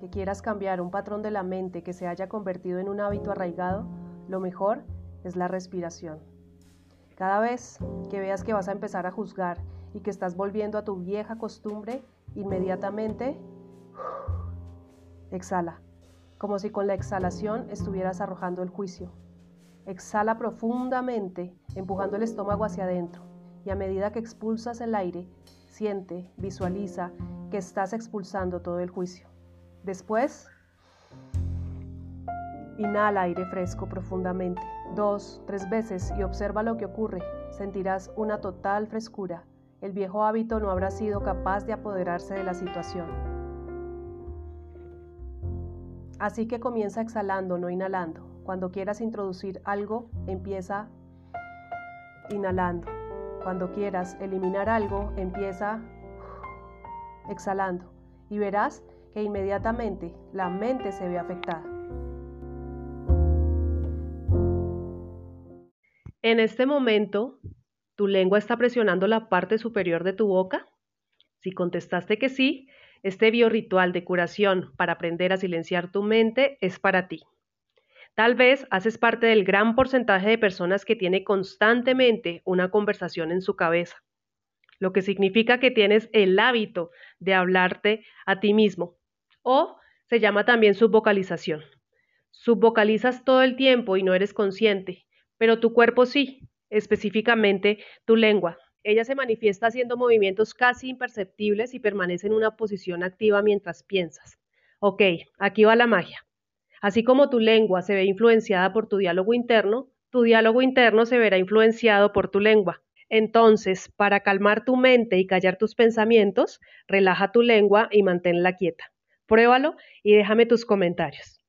que quieras cambiar un patrón de la mente que se haya convertido en un hábito arraigado, lo mejor es la respiración. Cada vez que veas que vas a empezar a juzgar y que estás volviendo a tu vieja costumbre, inmediatamente exhala, como si con la exhalación estuvieras arrojando el juicio. Exhala profundamente, empujando el estómago hacia adentro, y a medida que expulsas el aire, siente, visualiza que estás expulsando todo el juicio. Después, inhala aire fresco profundamente, dos, tres veces y observa lo que ocurre. Sentirás una total frescura. El viejo hábito no habrá sido capaz de apoderarse de la situación. Así que comienza exhalando, no inhalando. Cuando quieras introducir algo, empieza inhalando. Cuando quieras eliminar algo, empieza exhalando. Y verás que inmediatamente la mente se ve afectada. En este momento, ¿tu lengua está presionando la parte superior de tu boca? Si contestaste que sí, este biorritual de curación para aprender a silenciar tu mente es para ti. Tal vez haces parte del gran porcentaje de personas que tiene constantemente una conversación en su cabeza, lo que significa que tienes el hábito de hablarte a ti mismo, o se llama también subvocalización. Subvocalizas todo el tiempo y no eres consciente, pero tu cuerpo sí, específicamente tu lengua. Ella se manifiesta haciendo movimientos casi imperceptibles y permanece en una posición activa mientras piensas. Ok, aquí va la magia. Así como tu lengua se ve influenciada por tu diálogo interno, tu diálogo interno se verá influenciado por tu lengua. Entonces, para calmar tu mente y callar tus pensamientos, relaja tu lengua y manténla quieta. Pruébalo y déjame tus comentarios.